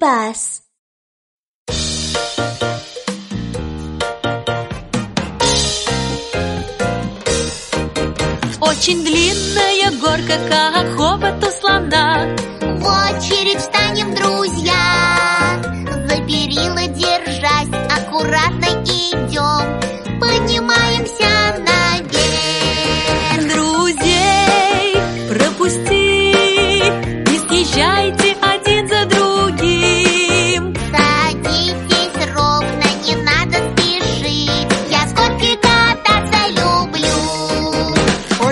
bus. Очень длинная горка, как хобот у слона. В очередь встанем, друзья. За перила держась, аккуратно идем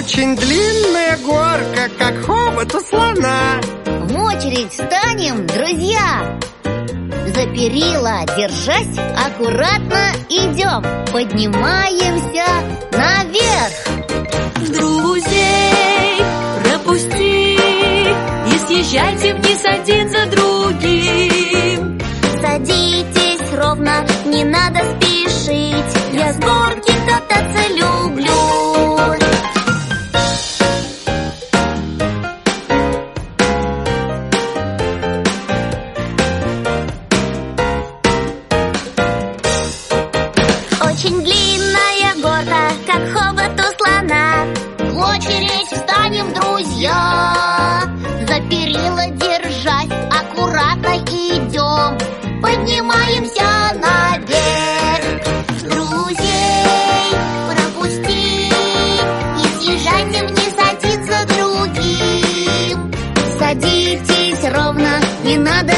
очень длинная горка, как хобот у слона. В очередь встанем, друзья! За перила держась, аккуратно идем, поднимаемся наверх. Друзей пропусти и съезжайте вниз один за другим. Садитесь ровно, не надо спешить, я с горки кататься Очень длинная горка, как хобот у слона. В очередь станем друзья. За перила держась, аккуратно идем. Поднимаемся наверх. Друзей пропусти И съезжайте вниз один другим. Садитесь ровно, не надо